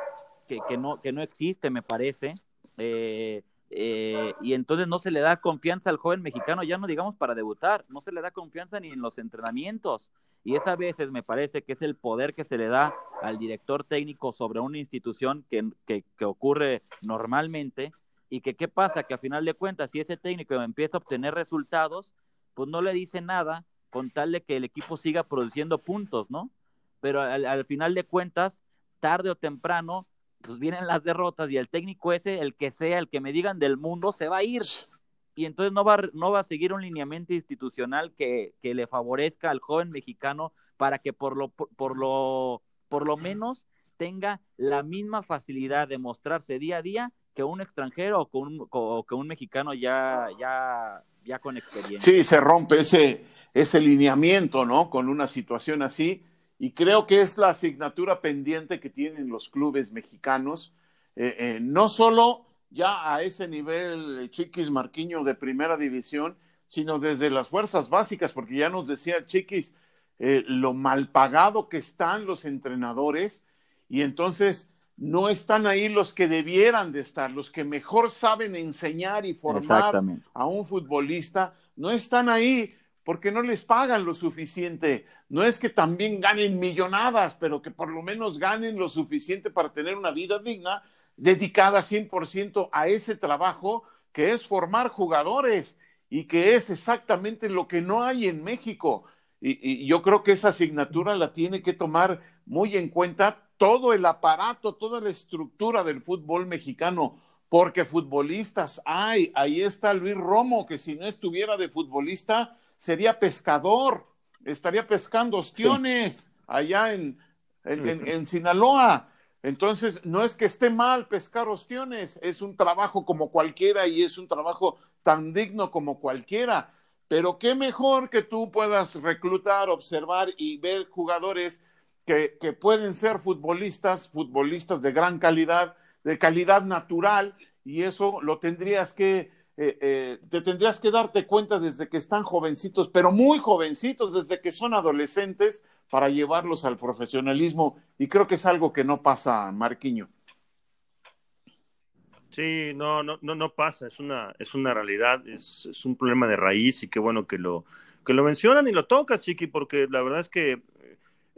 C: que, no, que no existe, me parece. Eh, eh, y entonces no se le da confianza al joven mexicano, ya no digamos para debutar, no se le da confianza ni en los entrenamientos. Y esa a veces me parece que es el poder que se le da al director técnico sobre una institución que, que, que ocurre normalmente y que qué pasa, que a final de cuentas, si ese técnico empieza a obtener resultados, pues no le dice nada con tal de que el equipo siga produciendo puntos, ¿no? Pero al, final de cuentas, tarde o temprano, pues vienen las derrotas y el técnico ese, el que sea, el que me digan del mundo, se va a ir. Y entonces no va, no va a seguir un lineamiento institucional que, que le favorezca al joven mexicano para que por lo, por, lo, por lo menos tenga la misma facilidad de mostrarse día a día que un extranjero o, con o que un mexicano ya, ya, ya con experiencia.
B: Sí, se rompe ese, ese lineamiento, ¿no? Con una situación así. Y creo que es la asignatura pendiente que tienen los clubes mexicanos, eh, eh, no solo ya a ese nivel eh, Chiquis Marquiño de primera división, sino desde las fuerzas básicas, porque ya nos decía Chiquis lo mal pagado que están los entrenadores y entonces no están ahí los que debieran de estar, los que mejor saben enseñar y formar a un futbolista, no están ahí porque no les pagan lo suficiente. No es que también ganen millonadas, pero que por lo menos ganen lo suficiente para tener una vida digna, dedicada 100% a ese trabajo que es formar jugadores y que es exactamente lo que no hay en México. Y, yo creo que esa asignatura la tiene que tomar muy en cuenta todo el aparato, toda la estructura del fútbol mexicano, porque futbolistas hay. Ahí está Luis Romo, que si no estuviera de futbolista, sería pescador, estaría pescando ostiones allá en, en, Sinaloa. Entonces, no es que esté mal pescar ostiones, es un trabajo como cualquiera y es un trabajo tan digno como cualquiera. Pero qué mejor que tú puedas reclutar, observar y ver jugadores que, pueden ser futbolistas, futbolistas de gran calidad, de calidad natural, y eso lo tendrías que eh, eh, te tendrías que darte cuenta desde que están jovencitos, pero muy jovencitos, desde que son adolescentes, para llevarlos al profesionalismo. Y creo que es algo que no pasa, Marquiño.
A: Sí, no, no, no, no pasa, es una, es una realidad, es, es, un problema de raíz y qué bueno que lo, que lo mencionan y lo tocas, Chiqui, porque la verdad es que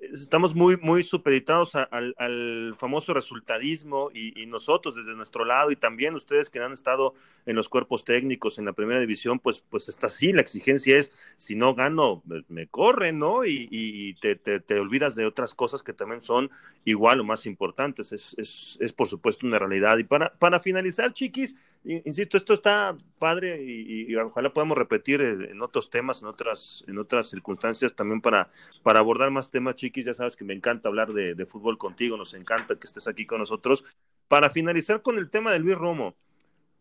A: estamos muy, muy supeditados al, famoso resultadismo y, nosotros desde nuestro lado y también ustedes que han estado en los cuerpos técnicos en la primera división, pues, pues está así, la exigencia es, si no gano, me, corren, ¿no? Y, te, te, olvidas de otras cosas que también son igual o más importantes, es, es, es por supuesto una realidad. Y para, para finalizar, chiquis, insisto, esto está padre y, ojalá podamos repetir en otros temas, en otras, en otras circunstancias también para, para abordar más temas, chiquis. Ya sabes que me encanta hablar de, fútbol contigo, nos encanta que estés aquí con nosotros. Para finalizar con el tema de Luis Romo,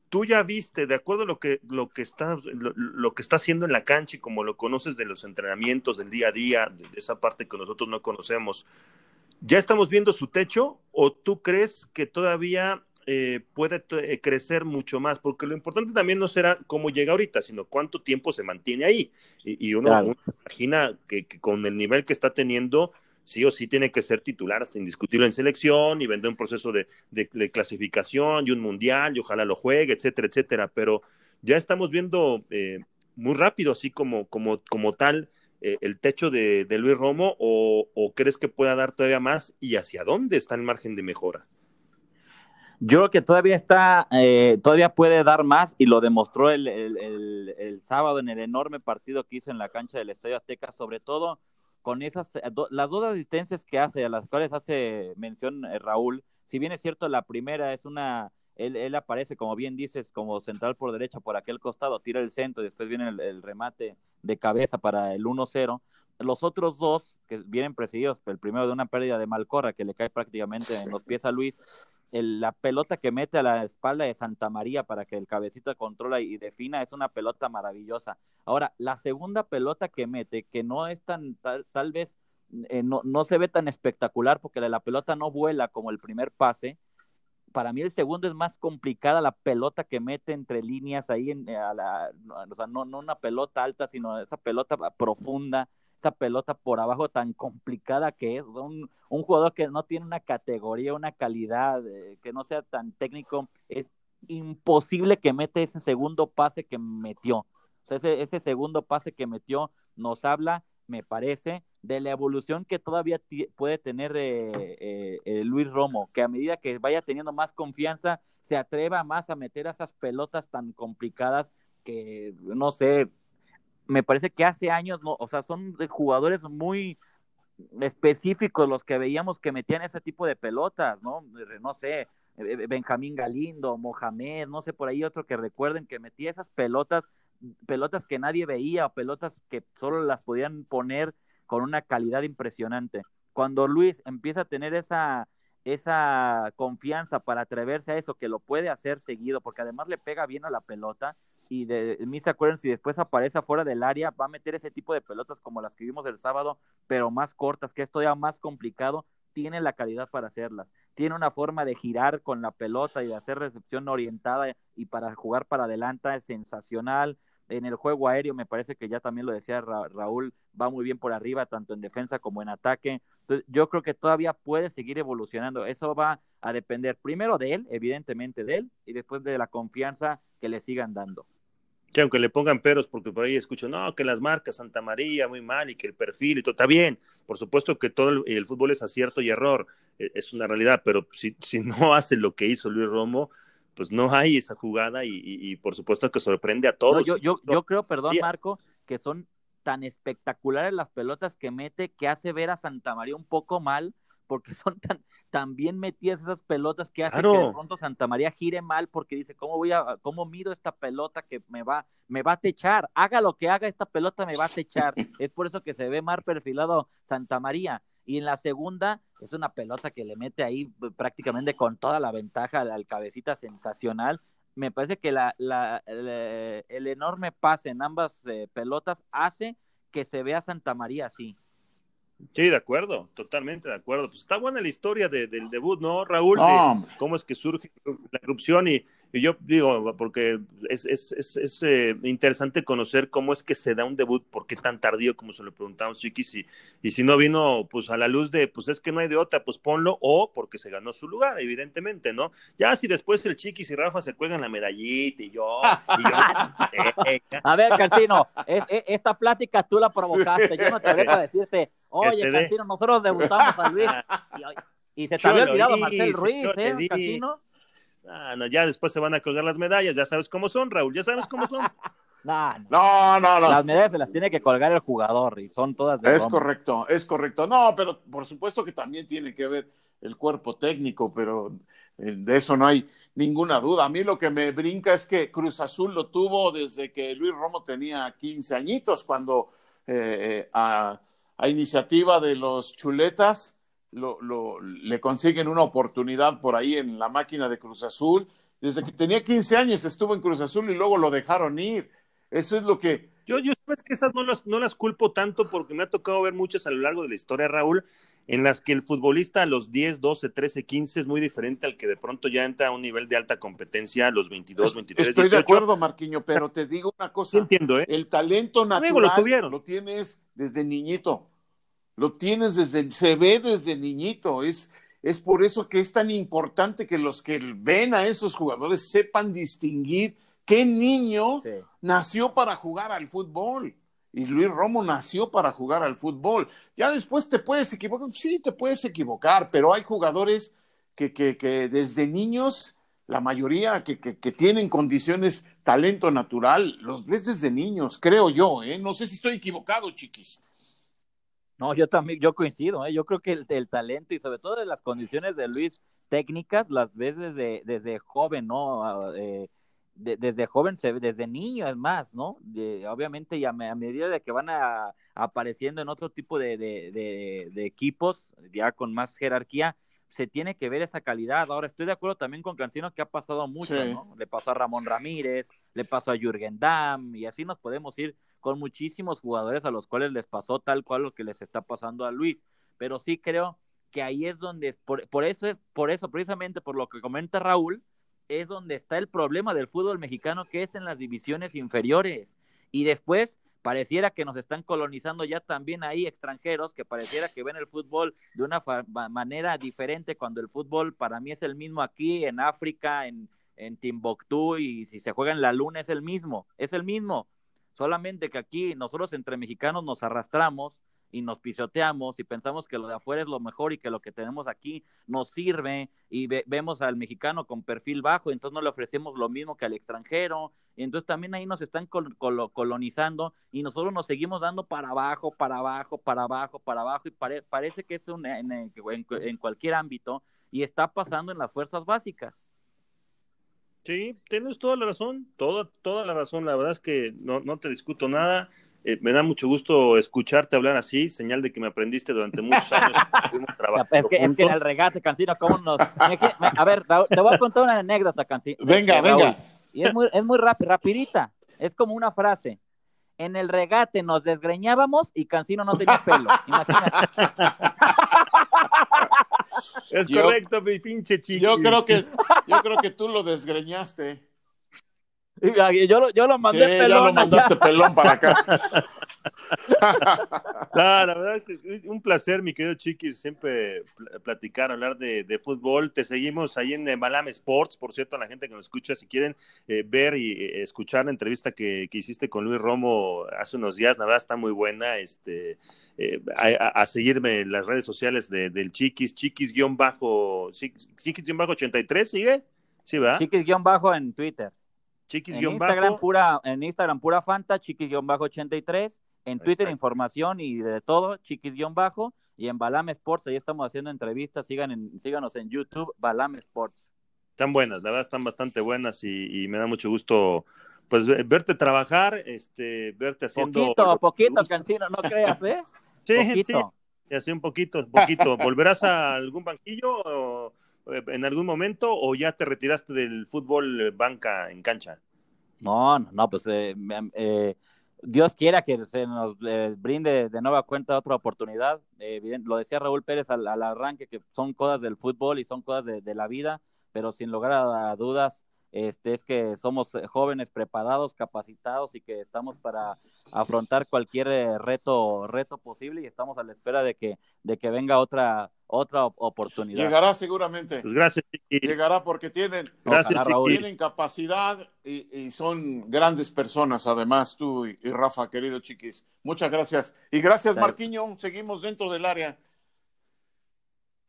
A: tú ya viste, de acuerdo a lo que, lo que, está, lo, que está haciendo en la cancha y como lo conoces de los entrenamientos, del día a día, de esa parte que nosotros no conocemos, ¿ya estamos viendo su techo o tú crees que todavía eh, puede eh, crecer mucho más, porque lo importante también no será cómo llega ahorita, sino cuánto tiempo se mantiene ahí. Y, uno, imagina que, con el nivel que está teniendo, sí o sí tiene que ser titular hasta indiscutible en selección y vender un proceso de, clasificación y un mundial y ojalá lo juegue, etcétera, etcétera. Pero ya estamos viendo eh, muy rápido, así como, como, como tal, el techo de, Luis Romo, o, o crees que pueda dar todavía más y hacia dónde está el margen de mejora?
C: Yo creo que todavía está, eh, todavía puede dar más y lo demostró el, el, sábado en el enorme partido que hizo en la cancha del Estadio Azteca, sobre todo con esas, eh, las dos asistencias que hace, a las cuales hace mención eh, Raúl, si bien es cierto, la primera es una, él, él, aparece, como bien dices, como central por derecha por aquel costado, tira el centro y después viene el, remate de cabeza para el 1-0. Los otros dos, que vienen presididos, el primero de una pérdida de Malcorra, que le cae prácticamente en los pies a Luis, la pelota que mete a la espalda de Santa María para que el cabecito controla y defina es una pelota maravillosa. Ahora, la segunda pelota que mete, que no es tan, tal, vez, eh, no, no, se ve tan espectacular porque la, pelota no vuela como el primer pase. Para mí el segundo es más complicada la pelota que mete entre líneas ahí, en, a la, o sea, no, no una pelota alta, sino esa pelota profunda esta pelota por abajo tan complicada que es. Un, jugador que no tiene una categoría, una calidad, eh, que no sea tan técnico, es imposible que mete ese segundo pase que metió. O sea, ese, ese segundo pase que metió nos habla, me parece, de la evolución que todavía puede tener eh, eh, Luis Romo, que a medida que vaya teniendo más confianza, se atreva más a meter esas pelotas tan complicadas que, no sé, me parece que hace años, no, o sea, son jugadores muy específicos los que veíamos que metían ese tipo de pelotas, ¿no? No sé, eh, eh, Benjamín Galindo, Mohamed, no sé, por ahí otro que recuerden que metía esas pelotas, pelotas que nadie veía, pelotas que solo las podían poner con una calidad impresionante. Cuando Luis empieza a tener esa, esa confianza para atreverse a eso, que lo puede hacer seguido, porque además le pega bien a la pelota, y de mí se acuerdan si después aparece afuera del área, va a meter ese tipo de pelotas como las que vimos el sábado, pero más cortas, que es todavía más complicado, tiene la calidad para hacerlas. Tiene una forma de girar con la pelota y de hacer recepción orientada y para jugar para adelante es sensacional. En el juego aéreo me parece que ya también lo decía Raúl, va muy bien por arriba, tanto en defensa como en ataque. Entonces, yo creo que todavía puede seguir evolucionando. Eso va a depender primero de él, evidentemente de él, y después de la confianza que le sigan dando.
A: Que aunque le pongan peros, porque por ahí escucho, no, que las marcas Santa María, muy mal, y que el perfil y todo, está bien. Por supuesto que todo el, fútbol es acierto y error, e, es una realidad, pero si, (laughs) si no hace lo que hizo Luis Romo, pues no hay esa jugada y, por supuesto que sorprende a todos.
C: yo, yo, yo creo, perdón, Marco, que son tan espectaculares las pelotas que mete que hace ver a Santa María un poco mal porque (laughs) son tan, tan bien metidas esas pelotas que hace que de pronto Santa María gire mal porque dice, ¿cómo voy a, cómo mido esta pelota que me va, me va a techar? Haga lo que haga, esta pelota me va a techar. (laughs) es por eso que se ve mal perfilado Santa María. Y en la segunda es una pelota que le mete ahí prácticamente con toda la ventaja al cabecita sensacional. Me parece que la, la, el, enorme pase en ambas eh, pelotas hace que se vea Santa María así.
A: Sí, de acuerdo, totalmente de acuerdo. Pues está buena la historia del debut, ¿no, Raúl? cómo es que surge la erupción y, Y yo digo, porque es, es, es, es eh, interesante conocer cómo es que se da un debut, por qué tan tardío, como se lo preguntamos, Chiquis, y, y si no vino pues a la luz de, pues es que no hay de otra, pues ponlo, o porque se ganó su lugar, evidentemente, ¿no? Ya si después el Chiquis y Rafa se cuelgan la medallita y yo... Y yo (laughs)
C: a ver, Cancino, esta plática tú la provocaste, yo no te voy a decirte, oye, este nosotros debutamos a Luis, (laughs) y, y se te había olvidado Marcel Ruiz, ¿eh, Cancino?
A: Ah, no, ya después se van a colgar las medallas, ya sabes cómo son, Raúl, ya sabes cómo son. (laughs)
C: no, no, no, Las medallas se las tiene que colgar el jugador y son todas de
B: Es correcto, es correcto. No, pero por supuesto que también tiene que ver el cuerpo técnico, pero eh, de eso no hay ninguna duda. A mí lo que me brinca es que Cruz Azul lo tuvo desde que Luis Romo tenía 15 añitos, cuando eh, eh, a, a iniciativa de los chuletas lo, lo, le consiguen una oportunidad por ahí en la máquina de Cruz Azul. Desde que tenía 15 años estuvo en Cruz Azul y luego lo dejaron ir. Eso es lo que...
A: Yo, yo sabes que esas no las, no las culpo tanto porque me ha tocado ver muchas a lo largo de la historia, Raúl, en las que el futbolista a los 10, 12, 13, 15 es muy diferente al que de pronto ya entra a un nivel de alta competencia a los 22, 23,
B: Estoy de acuerdo, Marquiño, pero te digo una cosa.
A: entiendo, ¿eh?
B: El talento natural lo, lo tienes desde niñito. Lo tienes desde, se ve desde niñito. Es, es por eso que es tan importante que los que ven a esos jugadores sepan distinguir qué niño nació para jugar al fútbol. Y Luis Romo nació para jugar al fútbol. Ya después te puedes equivocar, sí, te puedes equivocar, pero hay jugadores que, que, que desde niños, la mayoría que, que, tienen condiciones, talento natural, los ves desde niños, creo yo, ¿eh? No sé si estoy equivocado, chiquis.
C: No, yo también, yo coincido, ¿eh? yo creo que el, talento y sobre todo de las condiciones de Luis técnicas las ves desde, desde joven, ¿no? Ah, eh, desde joven, desde niño es más, ¿no? obviamente y a, medida de que van apareciendo en otro tipo de, de, equipos, ya con más jerarquía, se tiene que ver esa calidad. Ahora estoy de acuerdo también con Cancino que ha pasado mucho, ¿no? Le pasó a Ramón Ramírez, le pasó a Jürgen Damm, y así nos podemos ir con muchísimos jugadores a los cuales les pasó tal cual lo que les está pasando a Luis. Pero sí creo que ahí es donde, por, por eso, por eso, precisamente por lo que comenta Raúl, es donde está el problema del fútbol mexicano, que es en las divisiones inferiores. Y después pareciera que nos están colonizando ya también ahí extranjeros, que pareciera que ven el fútbol de una manera diferente, cuando el fútbol para mí es el mismo aquí, en África, en, en Timbuktu, y si se juega en la luna es el mismo, es el mismo. Solamente que aquí nosotros entre mexicanos nos arrastramos y nos pisoteamos y pensamos que lo de afuera es lo mejor y que lo que tenemos aquí nos sirve y vemos al mexicano con perfil bajo, entonces no le ofrecemos lo mismo que al extranjero, entonces también ahí nos están colonizando y nosotros nos seguimos dando para abajo, para abajo, para abajo, para abajo y parece que es un, en cualquier ámbito y está pasando en las fuerzas básicas.
A: Sí, tienes toda la razón, toda, toda la razón. La verdad es que no, no te discuto nada. Eh, me da mucho gusto escucharte hablar así, señal de que me aprendiste durante muchos años. (laughs)
C: es, que, es que en el regate, Cancino, ¿cómo nos...? a ver, te voy a contar una anécdota, Cancino.
B: Venga, venga.
C: Y es muy, es muy rápida, rapidita. Es como una frase. En el regate nos desgreñábamos y Cancino no tenía pelo. Imagínate. (laughs)
A: Es correcto, mi pinche chico.
B: Yo creo que, yo creo que tú lo desgreñaste.
C: Yo lo, yo lo mandé
B: sí, pelón. Ya lo mandaste pelón para acá. (laughs)
A: la verdad es que un placer, mi querido Chiquis, siempre platicar, hablar de, fútbol. Te seguimos ahí en Malam Sports, por cierto, a la gente que nos escucha, si quieren eh, ver y eh, escuchar la entrevista que, hiciste con Luis Romo hace unos días, la verdad está muy buena. Este, eh, a, seguirme en las redes sociales del Chiquis, Chiquis-bajo, Chiquis-83, ¿sigue? Sí, ¿verdad?
C: Chiquis-bajo en Twitter. Chiquis en Instagram pura, en Instagram pura Fanta, chiquis-83, en Twitter información y de todo, chiquis-bajo, y en Balam Sports, ahí estamos haciendo entrevistas, sigan en, síganos en YouTube, Balam Sports.
A: Están buenas, la verdad están bastante buenas y, me da mucho gusto pues verte trabajar, este, verte haciendo...
C: Poquito, poquito, Cancino, no creas, ¿eh? (laughs)
A: Sí, poquito. sí, así un poquito, poquito. ¿Volverás a algún banquillo o en algún momento o ya te retiraste del fútbol eh, banca en cancha?
C: No, no, pues eh, Dios quiera que se nos brinde de nueva cuenta otra oportunidad. lo decía Raúl Pérez al, arranque, que son cosas del fútbol y son cosas de, la vida, pero sin lugar a, dudas, este, es que somos jóvenes preparados, capacitados y que estamos para afrontar cualquier eh, reto, reto posible y estamos a la espera de que, de que venga otra, otra oportunidad.
B: Llegará seguramente.
A: Pues gracias,
B: Llegará porque tienen,
A: gracias,
B: tienen capacidad y, son grandes personas, además tú y, Rafa, querido chiquis. Muchas gracias. Y gracias, Marquiño. Seguimos dentro del área.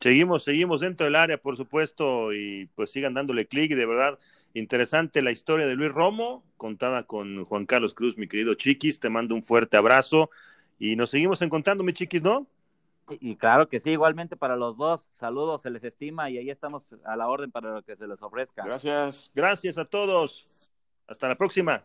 A: Seguimos, seguimos dentro del área, por supuesto, y pues sigan dándole clic. De verdad, interesante la historia de Luis Romo, contada con Juan Carlos Cruz, mi querido Chiquis. Te mando un fuerte abrazo y nos seguimos encontrando, mi Chiquis, ¿no?
C: Y claro que sí, igualmente para los dos. Saludos, se les estima y ahí estamos a la orden para lo que se les ofrezca.
B: Gracias.
A: Gracias a todos. Hasta la próxima.